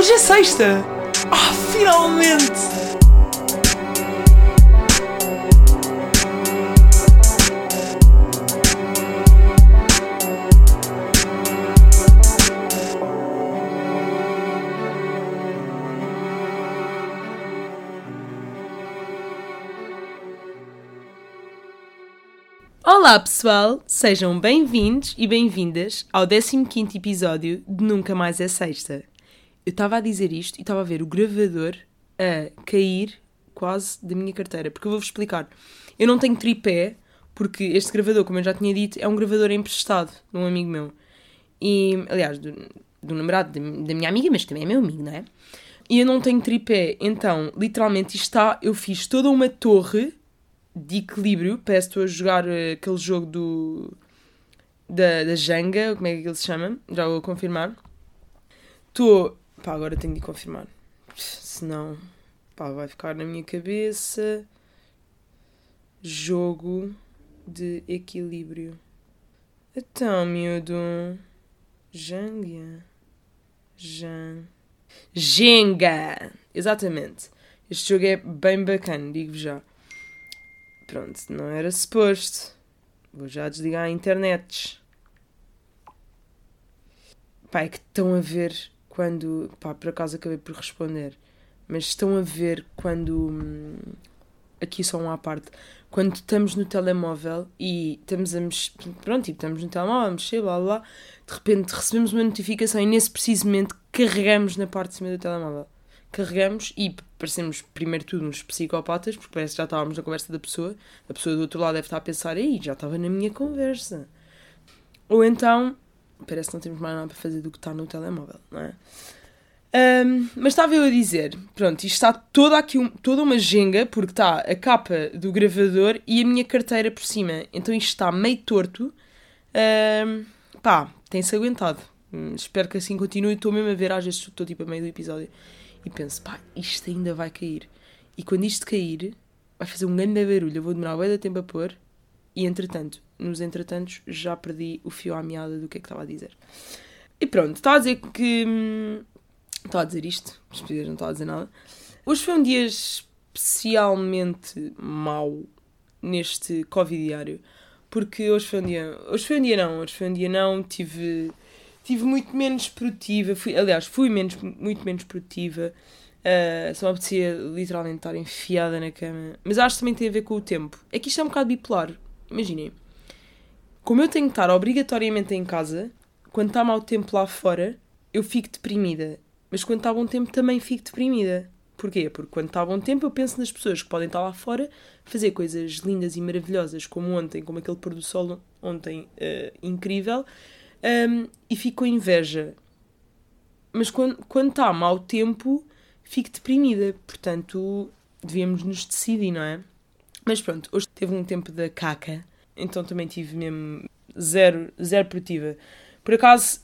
Hoje é sexta! Ah, finalmente! Olá pessoal, sejam bem-vindos e bem-vindas ao 15 episódio de Nunca Mais é Sexta. Eu estava a dizer isto e estava a ver o gravador a cair quase da minha carteira, porque eu vou-vos explicar. Eu não tenho tripé, porque este gravador, como eu já tinha dito, é um gravador emprestado de um amigo meu. E, aliás, do, do namorado da minha amiga, mas também é meu amigo, não é? E eu não tenho tripé, então, literalmente, está, eu fiz toda uma torre de equilíbrio. Que estou a jogar uh, aquele jogo do. Da, da Jenga, como é que ele se chama? Já vou confirmar. Estou. Pá, agora tenho de confirmar. Senão. Pá, vai ficar na minha cabeça. Jogo de equilíbrio. Então, miúdo. Jenga. Jen... Jenga! Exatamente. Este jogo é bem bacana, digo-vos já. Pronto, não era suposto. Vou já desligar a internet. Pá, é que estão a ver quando. Pá, por acaso acabei por responder. Mas estão a ver quando. Hum, aqui só um à parte. Quando estamos no telemóvel e estamos a mexer. Pronto, tipo, estamos no telemóvel a mexer, blá blá. De repente recebemos uma notificação e nesse preciso momento carregamos na parte de cima do telemóvel carregamos e parecemos primeiro tudo uns psicopatas, porque parece que já estávamos na conversa da pessoa, a pessoa do outro lado deve estar a pensar, aí já estava na minha conversa. Ou então, parece que não temos mais nada para fazer do que estar no telemóvel, não é? Um, mas estava eu a dizer, pronto, isto está toda aqui um, toda uma genga, porque está a capa do gravador e a minha carteira por cima. Então isto está meio torto. Um, pá, tem-se aguentado. Hum, espero que assim continue. Estou mesmo a ver, às vezes estou tipo a meio do episódio e penso, pá, isto ainda vai cair. E quando isto cair, vai fazer um grande barulho, eu vou demorar bem de tempo a pôr. E entretanto, nos entretantos, já perdi o fio à meada do que é que estava a dizer. E pronto, estava a dizer que. Hum, estava a dizer isto, mas não estava a dizer nada. Hoje foi um dia especialmente mau neste Covid diário. Porque hoje foi um dia. Hoje foi um dia não, hoje foi um dia não. Tive tive muito menos produtiva. Fui, aliás, fui menos, muito menos produtiva. Uh, só me apetecia literalmente estar enfiada na cama. Mas acho que também tem a ver com o tempo. É que isto é um bocado bipolar. Imaginem. Como eu tenho que estar obrigatoriamente em casa, quando está mau tempo lá fora, eu fico deprimida. Mas quando está bom tempo também fico deprimida. Porquê? Porque quando está bom tempo eu penso nas pessoas que podem estar lá fora, fazer coisas lindas e maravilhosas, como ontem, como aquele pôr do sol ontem, uh, incrível, um, e fico com inveja. Mas quando, quando está mau tempo, fico deprimida. Portanto, devíamos nos decidir, não é? Mas pronto, hoje teve um tempo da caca, então também tive mesmo zero, zero produtiva. Por acaso,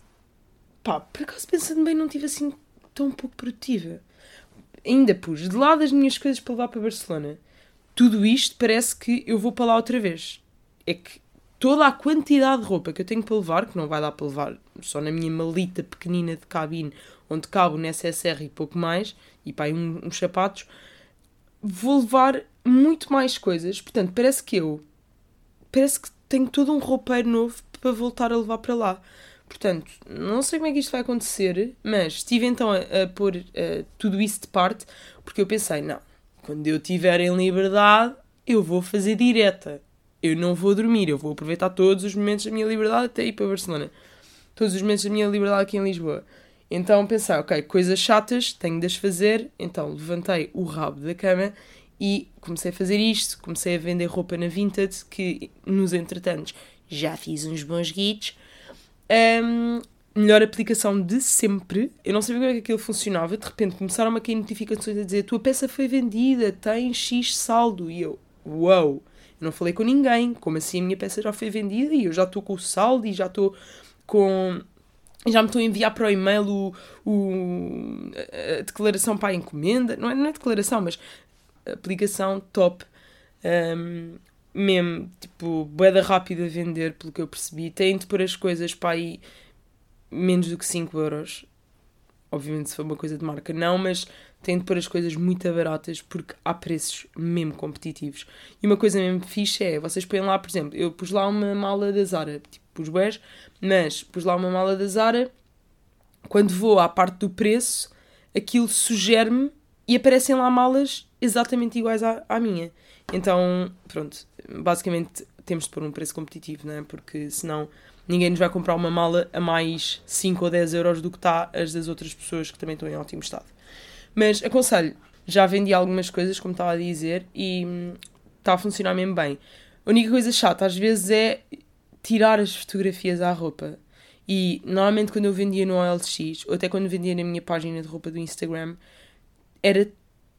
pá, por acaso pensando bem, não tive assim tão pouco produtiva. Ainda pus de lado as minhas coisas para levar para Barcelona. Tudo isto parece que eu vou para lá outra vez. É que toda a quantidade de roupa que eu tenho para levar, que não vai dar para levar só na minha malita pequenina de cabine, onde cabo no SSR e pouco mais, e pá, uns sapatos, vou levar muito mais coisas. Portanto, parece que eu parece que tenho todo um roupeiro novo para voltar a levar para lá. Portanto, não sei como é que isto vai acontecer, mas estive então a, a pôr tudo isso de parte, porque eu pensei, não, quando eu estiver em liberdade, eu vou fazer direta eu não vou dormir, eu vou aproveitar todos os momentos da minha liberdade até ir para Barcelona. Todos os momentos da minha liberdade aqui em Lisboa. Então pensei, ok, coisas chatas, tenho de as fazer. Então levantei o rabo da cama e comecei a fazer isto. Comecei a vender roupa na Vinted, que nos entretantos já fiz uns bons guides. Um, melhor aplicação de sempre. Eu não sabia como é que aquilo funcionava. De repente começaram a cair notificações a dizer: tua peça foi vendida, tem X saldo. E eu, uau! Wow não falei com ninguém. Como assim a minha peça já foi vendida e eu já estou com o saldo e já estou com. Já me estou a enviar para o e-mail o, o, a declaração para a encomenda. Não é, não é declaração, mas aplicação top. Um, mesmo, tipo, boeda rápida a vender, pelo que eu percebi. Têm de pôr as coisas para aí menos do que 5 euros. Obviamente, se for uma coisa de marca, não, mas tento pôr as coisas muito baratas porque há preços mesmo competitivos. E uma coisa mesmo fixe é, vocês põem lá, por exemplo, eu pus lá uma mala da Zara, tipo, pus bués, mas pus lá uma mala da Zara, quando vou à parte do preço, aquilo sugere-me e aparecem lá malas exatamente iguais à, à minha. Então, pronto, basicamente temos de pôr um preço competitivo, não é? Porque senão ninguém nos vai comprar uma mala a mais 5 ou 10 euros do que está as das outras pessoas que também estão em ótimo estado. Mas aconselho, já vendi algumas coisas, como estava a dizer, e hum, está a funcionar mesmo bem. A única coisa chata às vezes é tirar as fotografias à roupa. E normalmente quando eu vendia no OLX, ou até quando vendia na minha página de roupa do Instagram, era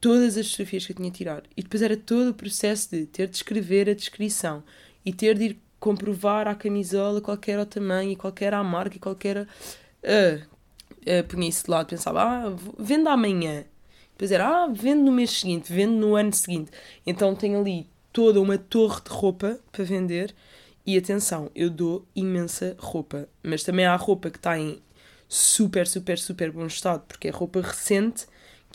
todas as fotografias que eu tinha a tirar. E depois era todo o processo de ter de escrever a descrição e ter de ir comprovar a camisola qual era o tamanho, qual era a marca e qual era. Uh, uh, punha isso de lado, pensava, ah, vendo amanhã. Depois era, ah, vendo no mês seguinte, vendo no ano seguinte. Então tenho ali toda uma torre de roupa para vender. E atenção, eu dou imensa roupa, mas também há roupa que está em super, super, super bom estado, porque é roupa recente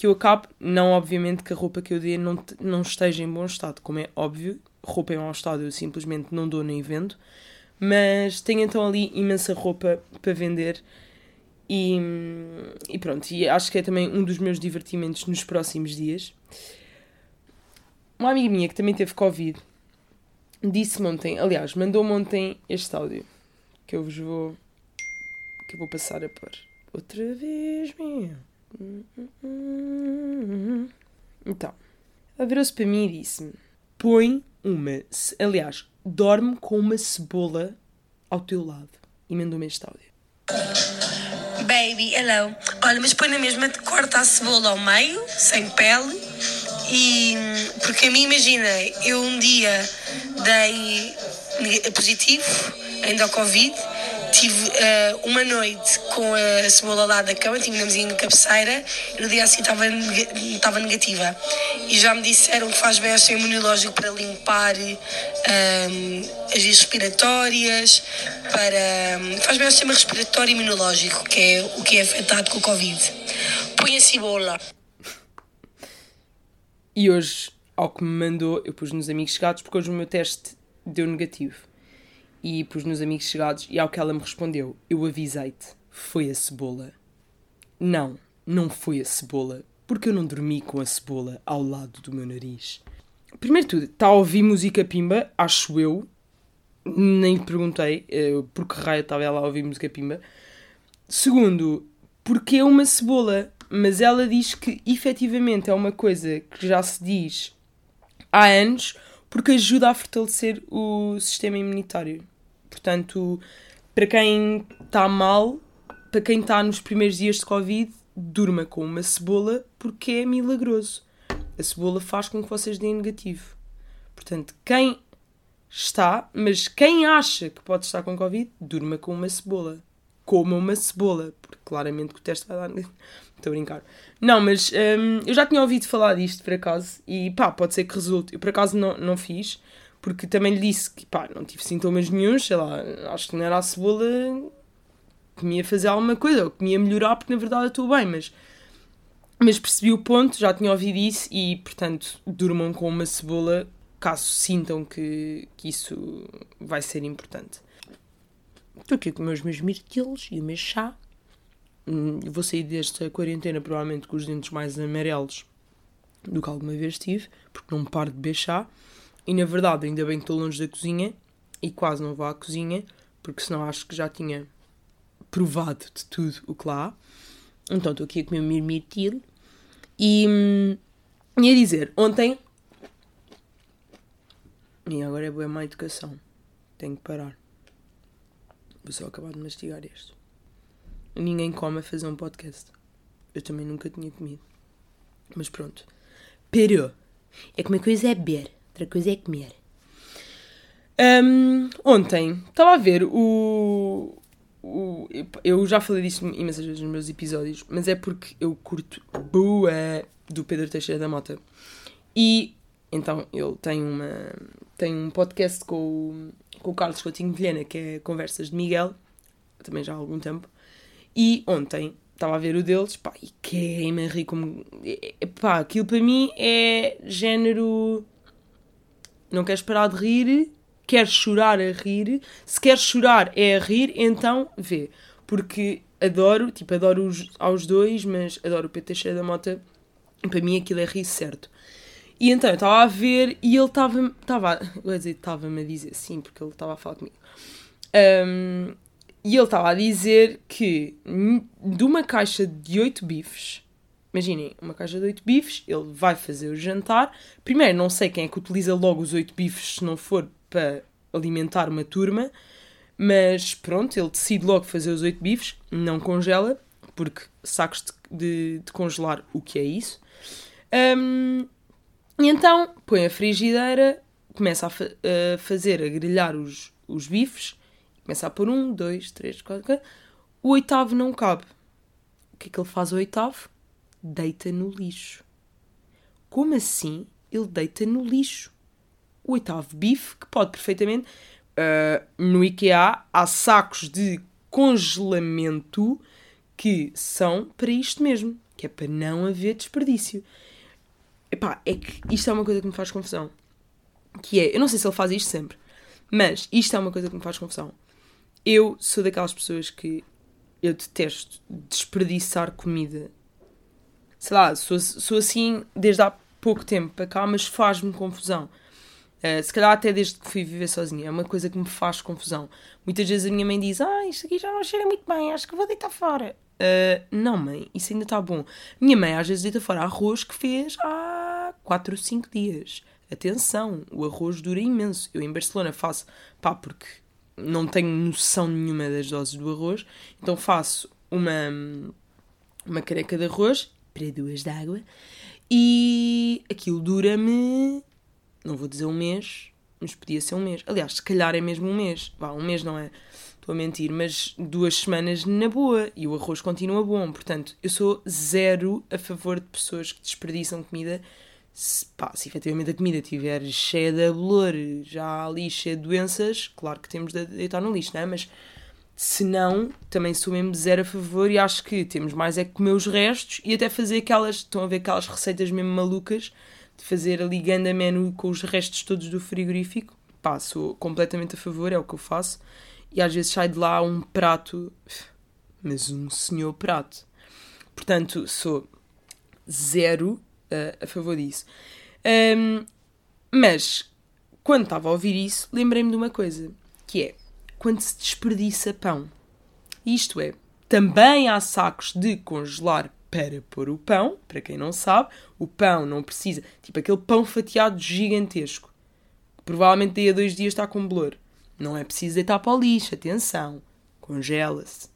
que eu acabo, não obviamente que a roupa que eu dê não, não esteja em bom estado, como é óbvio, roupa em mau estado eu simplesmente não dou nem vendo, mas tenho então ali imensa roupa para vender e, e pronto, e acho que é também um dos meus divertimentos nos próximos dias. Uma amiga minha que também teve Covid disse-me ontem, aliás, mandou-me ontem este áudio que eu vos vou que eu vou passar a pôr outra vez, minha. Então, ela virou-se para mim e disse-me: põe uma. Aliás, dorme com uma cebola ao teu lado. E mandou-me este áudio. Baby, hello. Olha, mas põe na mesma, corta a cebola ao meio, sem pele. E. Porque a mim, imagina, eu um dia dei positivo, ainda ao Covid tive uh, uma noite com a cebola lá da cama, tínhamos na cabeceira, e no dia assim estava, negativa. E já me disseram que faz bem sistema imunológico para limpar um, ehm, as vias respiratórias, para, faz bem ao sistema respiratório imunológico, que é o que é afetado com o Covid. Põe a cebola. E hoje, ao que me mandou, eu pus nos amigos chegados, porque hoje o meu teste deu negativo e pus nos amigos chegados e ao que ela me respondeu, eu avisei-te, foi a cebola. Não, não foi a cebola, porque eu não dormi com a cebola ao lado do meu nariz. Primeiro tudo, está a ouvir música pimba, acho eu. Nem perguntei uh, por que raio estava ela a ouvir música pimba. Segundo, porque é uma cebola, mas ela diz que efetivamente é uma coisa que já se diz há anos porque ajuda a fortalecer o sistema imunitário. Portanto, para quem está mal, para quem está nos primeiros dias de Covid, durma com uma cebola porque é milagroso. A cebola faz com que vocês deem negativo. Portanto, quem está, mas quem acha que pode estar com Covid, durma com uma cebola. Coma uma cebola, porque claramente que o teste vai dar negativo. Estou a brincar. Não, mas hum, eu já tinha ouvido falar disto por acaso e pá, pode ser que resulte. Eu por acaso não, não fiz, porque também lhe disse que pá, não tive sintomas nenhums, sei lá, acho que não era a cebola que me ia fazer alguma coisa, ou que me ia melhorar, porque na verdade eu estou bem, mas, mas percebi o ponto, já tinha ouvido isso e, portanto, durmam com uma cebola caso sintam que, que isso vai ser importante. Estou aqui com os meus mirtilos e o meu chá. Hum, vou sair desta quarentena provavelmente com os dentes mais amarelos do que alguma vez tive, porque não paro de beber chá. E na verdade, ainda bem que estou longe da cozinha e quase não vou à cozinha, porque senão acho que já tinha provado de tudo o que lá há. Então estou aqui a comer um mirmitil. E hum, ia dizer, ontem. E agora é boa má educação. Tenho que parar. Vou só acabar de mastigar este. Ninguém come a fazer um podcast. Eu também nunca tinha comido. Mas pronto. Pero. É que uma coisa é beber outra coisa é comer. Um, ontem estava a ver o, o. Eu já falei disso imensas vezes nos meus episódios, mas é porque eu curto boa do Pedro Teixeira da Mota. E então ele tem, uma, tem um podcast com o, com o Carlos Coutinho Vilhena, que é Conversas de Miguel, também já há algum tempo. E ontem estava a ver o deles, pá, e queima rir como. Pá, aquilo para mim é género. Não queres parar de rir, queres chorar a rir. Se queres chorar é a rir, então vê. Porque adoro, tipo, adoro os, aos dois, mas adoro o Teixeira da Mota. Para mim aquilo é rir certo. E então eu estava a ver e ele estava. Estava. Vou dizer, estava-me a dizer sim, porque ele estava a falar comigo. Um, e ele estava a dizer que de uma caixa de 8 bifes, imaginem, uma caixa de 8 bifes, ele vai fazer o jantar. Primeiro, não sei quem é que utiliza logo os 8 bifes se não for para alimentar uma turma, mas pronto, ele decide logo fazer os 8 bifes, não congela, porque sacos de, de- de congelar, o que é isso? Um, e então põe a frigideira, começa a, fa- a fazer, a grelhar os, os bifes, começa a pôr um, dois, três, quatro, quatro. O oitavo não cabe. O que é que ele faz ao oitavo? Deita no lixo. Como assim ele deita no lixo? O oitavo bife, que pode perfeitamente. ah, no IKEA há sacos de congelamento que são para isto mesmo, que é para não haver desperdício. Epá, é que isto é uma coisa que me faz confusão. Que é, eu não sei se ele faz isto sempre, mas isto é uma coisa que me faz confusão. Eu sou daquelas pessoas que eu detesto desperdiçar comida. Sei lá, sou, sou assim desde há pouco tempo para cá, mas faz-me confusão. Uh, se calhar até desde que fui viver sozinha. É uma coisa que me faz confusão. Muitas vezes a minha mãe diz: Ah, isto aqui já não cheira muito bem, acho que vou deitar fora. Uh, não, mãe, isso ainda está bom. Minha mãe às vezes deita fora arroz que fez há 4 ou 5 dias. Atenção, o arroz dura imenso. Eu em Barcelona faço, pá, porque não tenho noção nenhuma das doses do arroz, então faço uma, uma careca de arroz para duas de água e aquilo dura-me, não vou dizer um mês, mas podia ser um mês. Aliás, se calhar é mesmo um mês. Vá, um mês não é, estou a mentir, mas duas semanas na boa e o arroz continua bom. Portanto, eu sou zero a favor de pessoas que desperdiçam comida. Se, pá, se efetivamente a comida estiver cheia de bolor, já ali cheia de doenças, claro que temos de deitar no lixo, não é? Mas se não, também sou mesmo zero a favor e acho que temos mais é que comer os restos e até fazer aquelas, estão a ver aquelas receitas mesmo malucas de fazer ali menu com os restos todos do frigorífico. Pá, sou completamente a favor, é o que eu faço. E às vezes sai de lá um prato, mas um senhor prato. Portanto, sou zero uh, a favor disso. Um, mas, quando estava a ouvir isso, lembrei-me de uma coisa, que é quando se desperdiça pão. Isto é, também há sacos de congelar para pôr o pão, para quem não sabe, o pão não precisa, tipo aquele pão fatiado gigantesco, que provavelmente daí a dois dias está com bolor. Não é preciso deitar para o lixo, atenção, congela-se.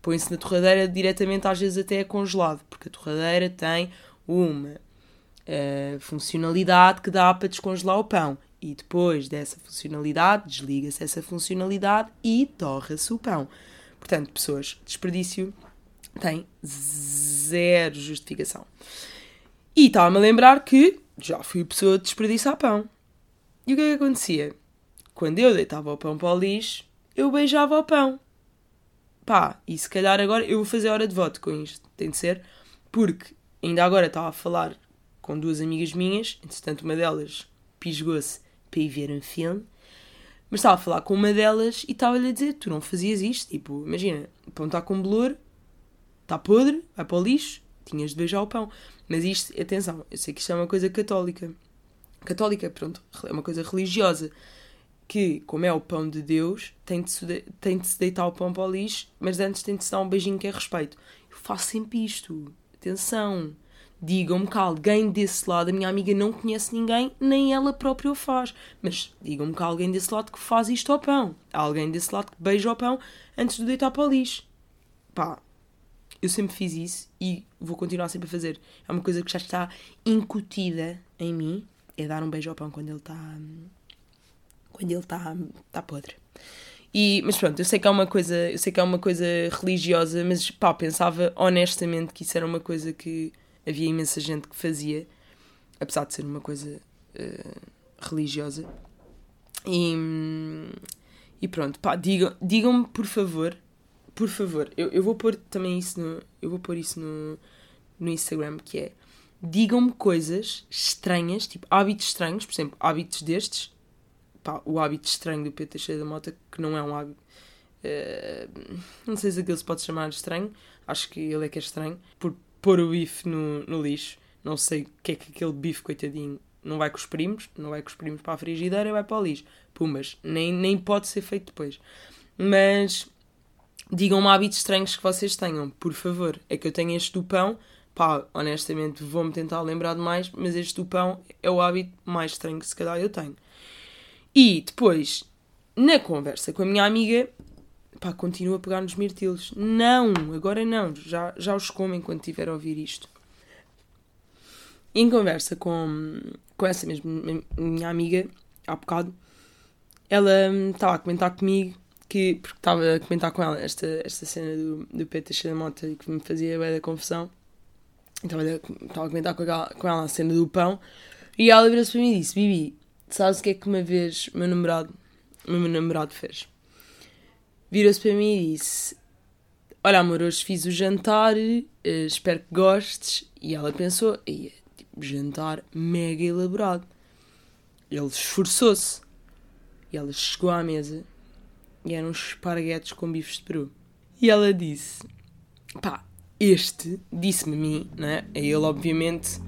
Põe-se na torradeira diretamente, às vezes até é congelado, porque a torradeira tem uma uh, funcionalidade que dá para descongelar o pão. E depois dessa funcionalidade, desliga-se essa funcionalidade e torra-se o pão. Portanto, pessoas, desperdício tem zero justificação. E estava-me a lembrar que já fui pessoa de desperdiçar pão. E o que é que acontecia? Quando eu deitava o pão para o lixo, eu beijava o pão. Pá, e se calhar agora eu vou fazer hora de voto com isto. Tem de ser. Porque ainda agora estava a falar com duas amigas minhas, entretanto uma delas pisgou-se para ir ver um filme, mas estava a falar com uma delas e estava-lhe a dizer: Tu não fazias isto? Tipo, imagina, o pão está com bolor, está podre, vai para o lixo, tinhas de beijar o pão. Mas isto, atenção, eu sei que isto é uma coisa católica. Católica, pronto, é uma coisa religiosa. Que, como é o pão de Deus, tem de se, de, tem de se deitar o pão para o lixo, mas antes tem de se dar um beijinho que é respeito. Eu faço sempre isto. Atenção. Digam-me que alguém desse lado, a minha amiga não conhece ninguém, nem ela própria o faz. Mas digam-me que alguém desse lado que faz isto ao pão. Alguém desse lado que beija o pão antes de deitar para o lixo. Pá, eu sempre fiz isso e vou continuar sempre a fazer. É uma coisa que já está incutida em mim, é dar um beijo ao pão quando ele está quando ele está tá podre. E, mas pronto, eu sei que é uma coisa, eu sei que é uma coisa religiosa, mas pá, pensava honestamente que isso era uma coisa que havia imensa gente que fazia, apesar de ser uma coisa uh, religiosa. E, e pronto, pá, digam-me, digam por favor, por favor, eu, eu vou pôr também isso no. Eu vou pôr isso no, no Instagram, que é digam-me coisas estranhas, tipo hábitos estranhos, por exemplo, hábitos destes. Pá, o hábito estranho do Pedro Teixeira da Mota, que não é um hábito. Uh, não sei se aquilo se pode chamar estranho, acho que ele é que é estranho, por pôr o bife no, no lixo. Não sei o que é que aquele bife, coitadinho, não vai com os primos, não vai com os primos para a frigideira, vai para o lixo. Pumas, nem, nem pode ser feito depois. Mas digam-me hábitos estranhos que vocês tenham, por favor. É que eu tenho este do pão, pá, honestamente vou-me tentar lembrar de mais, mas este do pão é o hábito mais estranho que se calhar eu tenho. E depois, na conversa com a minha amiga, pá, continua a pegar nos mirtilos. Não, agora não, já, já os como enquanto estiver a ouvir isto. Em conversa com, com essa mesma minha amiga, há bocado, ela estava a comentar comigo que, porque estava a comentar com ela esta, esta cena do, do Pedro Teixeira Mota e que me fazia bem da confusão. A, estava a comentar com ela, com ela a cena do pão e ela virou-se para mim e disse: Bibi, sabes o que é que uma vez meu namorado, meu namorado fez? Virou-se para mim e disse: Olha, amor, hoje fiz o jantar, uh, espero que gostes. E ela pensou: Ia, tipo, jantar mega elaborado. Ele esforçou-se. E ela chegou à mesa e eram esparguetes com bifes de peru. E ela disse: pá, este disse-me a mim, né? Ele, obviamente,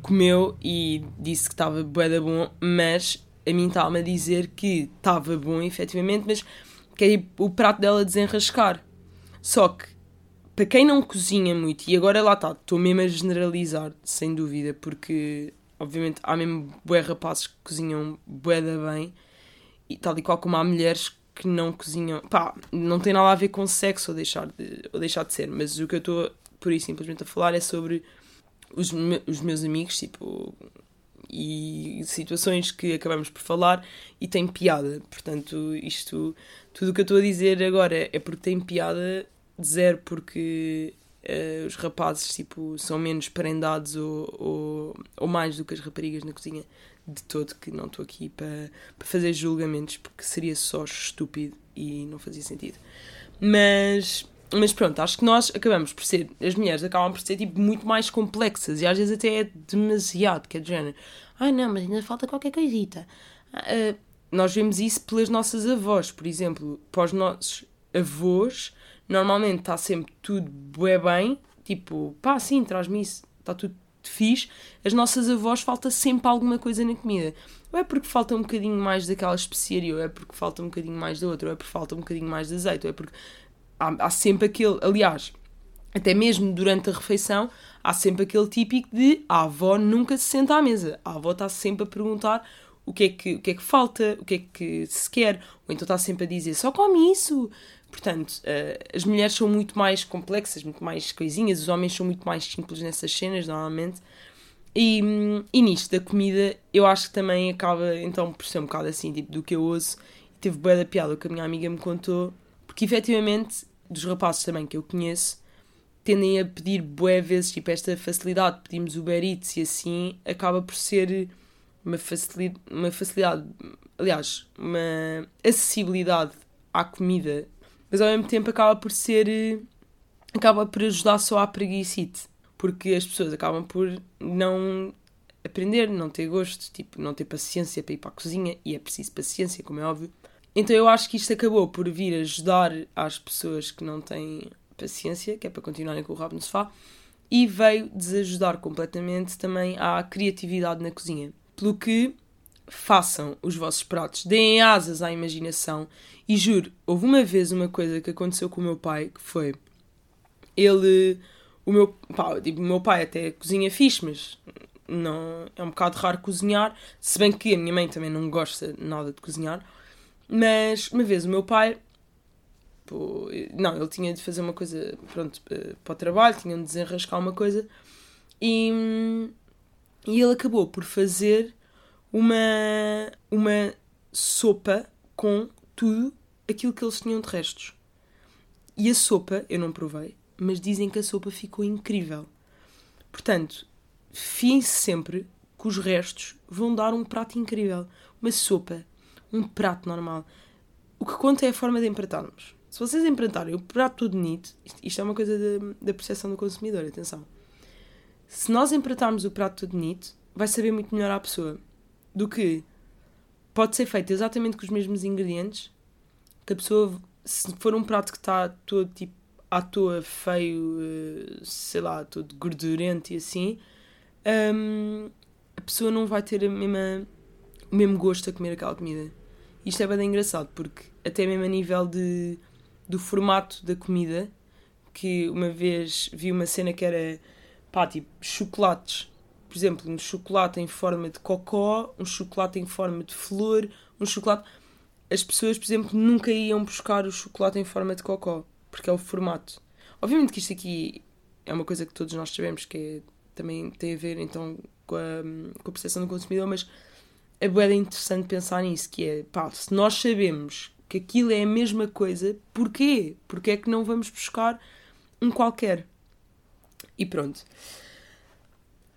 comeu e disse que estava bué da bom, mas a mim estava-me a dizer que estava bom, efetivamente, mas que é o prato dela desenrascar. Só que, para quem não cozinha muito, e agora lá está, estou mesmo a generalizar, sem dúvida, porque, obviamente, há mesmo bué rapazes que cozinham bué da bem, e tal e qual como há mulheres que não cozinham. Pá, não tem nada a ver com sexo ou deixar de, ou deixar de ser, mas o que eu estou por isso simplesmente a falar é sobre os, me, os meus amigos, tipo, e situações que acabamos por falar e tem piada. Portanto, isto, tudo o que eu estou a dizer agora é porque tem piada, zero porque uh, os rapazes tipo, são menos prendados ou, ou, ou mais do que as raparigas na cozinha de todo que não estou aqui para, para fazer julgamentos porque seria só estúpido e não fazia sentido. Mas, mas pronto, acho que nós acabamos por ser, as mulheres acabam por ser tipo muito mais complexas e às vezes até é demasiado, que é de género, ai não, mas ainda falta qualquer coisita. Uh, nós vemos isso pelas nossas avós, por exemplo, para os nossos avós, normalmente está sempre tudo bem, tipo, pá, sim, traz-me isso, está tudo fixe, as nossas avós falta sempre alguma coisa na comida. Ou é porque falta um bocadinho mais daquela especiaria, ou é porque falta um bocadinho mais da outra, ou é porque falta um bocadinho mais de azeite, ou é porque há, há sempre aquele. Aliás, até mesmo durante a refeição, há sempre aquele típico de a avó nunca se senta à mesa. A avó está sempre a perguntar o que é que, o que, é que falta, o que é que se quer, ou então está sempre a dizer só come isso. Portanto, uh, as mulheres são muito mais complexas, muito mais coisinhas, os homens são muito mais simples nessas cenas, normalmente. E, e nisto da comida, eu acho que também acaba então por ser um bocado assim, tipo, do que eu ouço. E teve boa da piada o que a minha amiga me contou, porque efetivamente, dos rapazes também que eu conheço, tendem a pedir boé vezes, tipo, esta facilidade, pedimos Uber Eats e assim, acaba por ser uma facilidade, uma facilidade, aliás, uma acessibilidade à comida, mas ao mesmo tempo acaba por ser, acaba por ajudar só à preguiçite, porque as pessoas acabam por não aprender, não ter gosto, tipo, não ter paciência para ir para a cozinha, e é preciso paciência, como é óbvio. Então eu acho que isto acabou por vir ajudar às pessoas que não têm paciência, que é para continuarem com o rabo no sofá, e veio desajudar completamente também à criatividade na cozinha. Pelo que façam os vossos pratos, deem asas à imaginação. E juro, houve uma vez uma coisa que aconteceu com o meu pai que foi ele. O meu, pá, o meu pai até cozinha fixe, mas não, é um bocado raro cozinhar. Se bem que a minha mãe também não gosta nada de cozinhar. Mas uma vez o meu pai. Pô, não, ele tinha de fazer uma coisa pronto, eh, para o trabalho, tinha de desenrascar uma coisa. E hum, e ele acabou por fazer uma, uma sopa com tudo aquilo que eles tinham de restos. E a sopa, eu não provei, mas dizem que a sopa ficou incrível. Portanto, fiem-se sempre que os restos vão dar um prato incrível. Uma sopa, um prato normal. O que conta é a forma de empratarmos. Se vocês implantarem o prato todo bonito, isto, é uma coisa da percepção do consumidor, atenção. Se nós empratarmos o prato todo bonito, vai saber muito melhor à pessoa do que pode ser feito exatamente com os mesmos ingredientes, que a pessoa, se for um prato que está todo tipo à toa, feio, eh, sei lá, todo gordurento e assim, hum, a pessoa não vai ter a mesma, o mesmo gosto a comer aquela comida. Isto é bem engraçado, porque até mesmo a nível de, do formato da comida, que uma vez vi uma cena que era, pá, tipo, chocolates. Por exemplo, um chocolate em forma de cocó, um chocolate em forma de flor, um chocolate... As pessoas, por exemplo, nunca iam buscar o chocolate em forma de cocó, porque é o formato. Obviamente que isto aqui é uma coisa que todos nós sabemos que é, também tem a ver, então, com a, com a percepção do consumidor, mas é bem interessante pensar nisso, que é, pá, se nós sabemos que aquilo é a mesma coisa, porquê? Porquê é que não vamos buscar um qualquer? E pronto.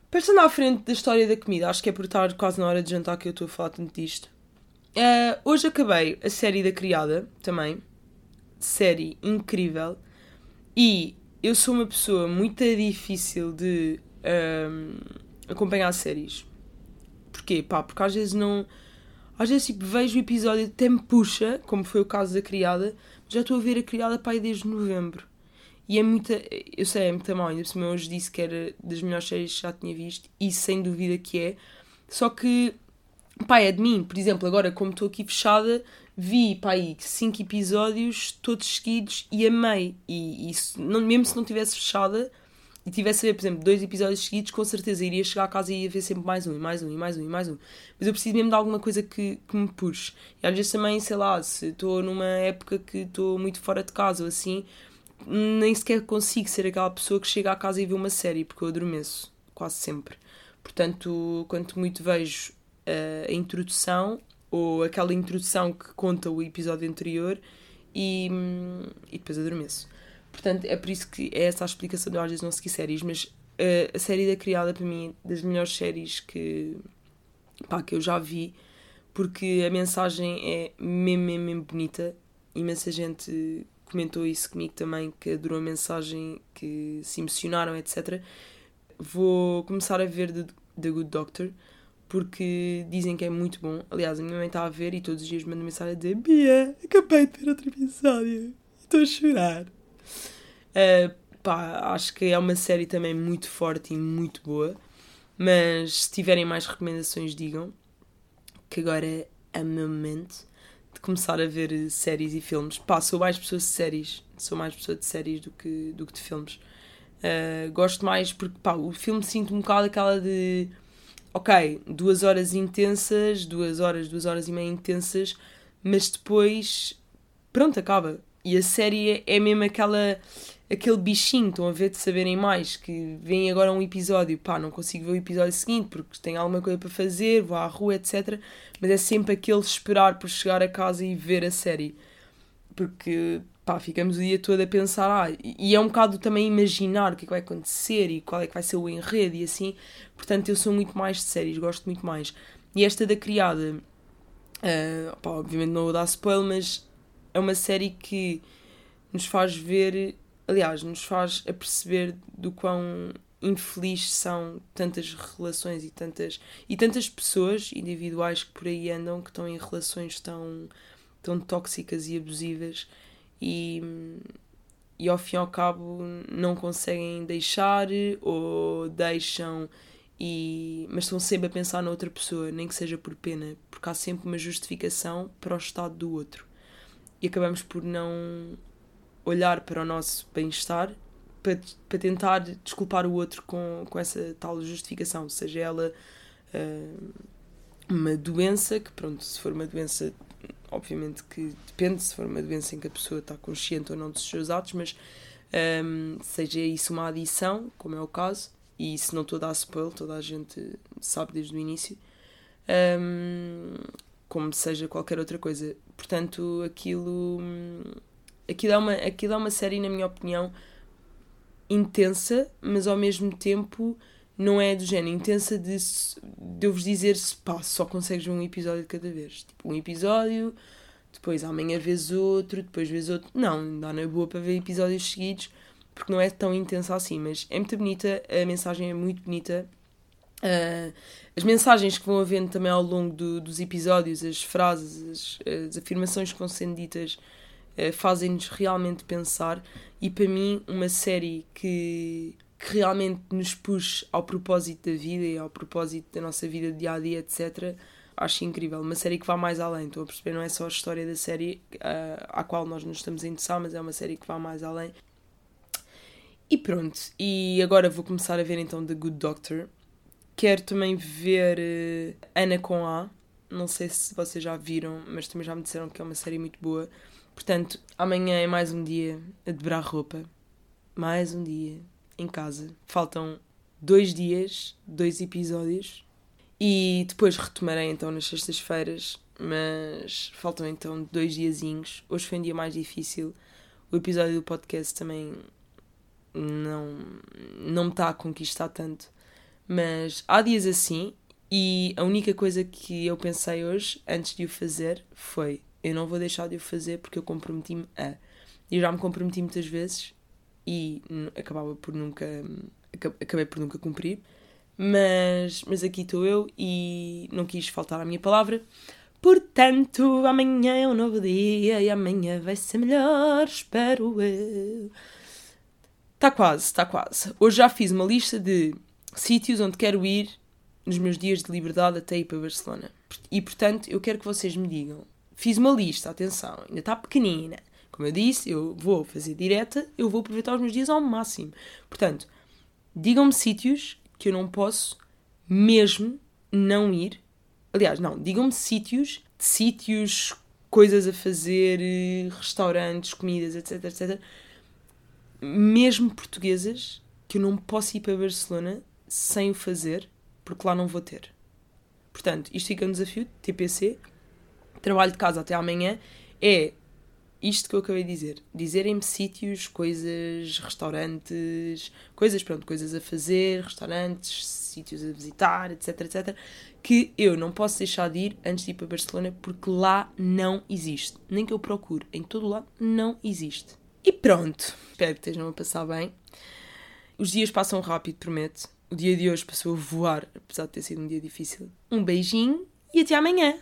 Passando à frente da história da comida, acho que é por estar quase na hora de jantar que eu estou a falar tanto disto. Uh, hoje acabei a série da Criada, também. Série incrível. E eu sou uma pessoa muito difícil de um, acompanhar séries. Porquê? Pá, porque às vezes não. Às vezes tipo, vejo o episódio até me puxa, como foi o caso da criada, já estou a ver a criada pai desde novembro. E é muita. Eu sei, é muito mal. Ainda por cima, hoje disse que era das melhores séries que já tinha visto, e sem dúvida que é. Só que, pá, é de mim. Por exemplo, agora, como estou aqui fechada, vi, pá, aí, cinco episódios todos seguidos e amei. E, e não, mesmo se não tivesse fechada, e tivesse a ver, por exemplo, dois episódios seguidos, com certeza iria chegar a casa e ia ver sempre mais um, e mais um, e mais um, e mais um. Mas eu preciso mesmo de alguma coisa que, que me puxe. E às vezes também, sei lá, se estou numa época que estou muito fora de casa ou assim, nem sequer consigo ser aquela pessoa que chega à casa e vê uma série, porque eu adormeço, quase sempre. Portanto, quanto muito vejo uh, a introdução, ou aquela introdução que conta o episódio anterior, e, e depois adormeço. Portanto, é por isso que é essa a explicação de vezes não seguir séries, mas uh, a série da Criada, para mim, é das melhores séries que, pá, que eu já vi, porque a mensagem é mesmo, mesmo, mesmo bonita. Imensa gente comentou isso comigo também, que adorou a mensagem, que se emocionaram, etc. Vou começar a ver The, The Good Doctor, porque dizem que é muito bom. Aliás, a minha mãe está a ver e todos os dias manda mensagem a dizer Bia, acabei de ver outro episódio, estou a chorar. Uh, pá, acho que é uma série também muito forte e muito boa. Mas se tiverem mais recomendações, digam. Que agora é o meu momento começar a ver séries e filmes. Pá, sou mais pessoa de séries. Sou mais pessoa de séries do que, do que de filmes. Uh, gosto mais porque pá, o filme sinto um bocado aquela de ok, duas horas intensas, duas horas, duas horas e meia intensas, mas depois pronto, acaba. E a série é mesmo aquela aquele bichinho, estão a ver de saberem mais, que vem agora um episódio, pá, não consigo ver o episódio seguinte porque tenho alguma coisa para fazer, vou à rua, etc. Mas é sempre aquele esperar por chegar a casa e ver a série. Porque, pá, ficamos o dia todo a pensar, ah, e é um bocado também imaginar o que é que vai acontecer e qual é que vai ser o enredo e assim. Portanto, eu sou muito mais de séries, gosto muito mais. E esta da Criada, uh, pá, obviamente não vou dar spoiler, mas é uma série que nos faz ver aliás, nos faz aperceber do quão infeliz são tantas relações e tantas, e tantas pessoas individuais que por aí andam que estão em relações tão, tão tóxicas e abusivas e, e ao fim e ao cabo não conseguem deixar ou deixam e, mas estão sempre a pensar na outra pessoa, nem que seja por pena, porque há sempre uma justificação para o estado do outro. E acabamos por não olhar para o nosso bem-estar para, para tentar desculpar o outro com, com essa tal justificação, seja ela uh, uma doença, que pronto, se for uma doença, obviamente que depende, se for uma doença em que a pessoa está consciente ou não dos seus atos, mas um, ah, seja isso uma adição, como é o caso, e se não estou a dar spoiler, toda a gente sabe desde o início, um, como seja qualquer outra coisa. Portanto, aquilo Aquilo é, uma, aquilo é uma série, na minha opinião, intensa, mas ao mesmo tempo não é do género intensa de, de eu vos dizer se pá, só consegues ver um episódio de cada vez. Tipo, um episódio, depois amanhã vês outro, depois vês outro. Não, dá na boa para ver episódios seguidos, porque não é tão intensa assim, mas é muito bonita, a mensagem é muito bonita. Uh, as mensagens que vão havendo também ao longo do, dos episódios, as frases, as, as afirmações que vão sendo ditas, uh, fazem-nos realmente pensar. E para mim, uma série que, que realmente nos puxa ao propósito da vida e ao propósito da nossa vida dia a dia, etc., acho incrível. Uma série que vai mais além, estou a perceber, não é só a história da série uh, à qual nós nos estamos a interessar, mas é uma série que vai mais além. E pronto, e agora vou começar a ver então The Good Doctor Quero também ver uh, Ana com A. Não sei se vocês já viram, mas também já me disseram que é uma série muito boa. Portanto, amanhã é mais um dia a dobrar roupa. Mais um dia em casa. Faltam dois dias, dois episódios. E depois retomarei então nas sextas-feiras. Mas faltam então dois diazinhos. Hoje foi um dia mais difícil. O episódio do podcast também não, não me está a conquistar tanto. Mas há dias assim e a única coisa que eu pensei hoje, antes de o fazer, foi: eu não vou deixar de o fazer porque eu comprometi-me a. E eu já me comprometi muitas vezes e acabava por nunca. acabei por nunca cumprir. Mas, mas aqui estou eu e não quis faltar à minha palavra. Portanto, amanhã é um novo dia e amanhã vai ser melhor, espero eu. Está quase, está quase. Hoje já fiz uma lista de sítios onde quero ir nos meus dias de liberdade até ir para Barcelona. E portanto, eu quero que vocês me digam. Fiz uma lista, atenção, ainda está pequenina. Como eu disse, eu vou fazer direta, eu vou aproveitar os meus dias ao máximo. Portanto, digam-me sítios que eu não posso mesmo não ir. Aliás, não, digam-me sítios, sítios, coisas a fazer, restaurantes, comidas, etc, etc, mesmo portuguesas, que eu não posso ir para Barcelona sem o fazer, porque lá não vou ter. Portanto, isto fica um desafio, TPC, trabalho de casa até amanhã, é isto que eu acabei de dizer. Dizerem-me sítios, coisas, restaurantes, coisas, pronto, coisas a fazer, restaurantes, sítios a visitar, etc, etc, que eu não posso deixar de ir antes de ir para Barcelona porque lá não existe. Nem que eu procure, em todo lado não existe. E pronto, espero que estejam a passar bem. Os dias passam rápido, prometo. O dia de hoje passou a voar, apesar de ter sido um dia difícil. Um beijinho e até amanhã!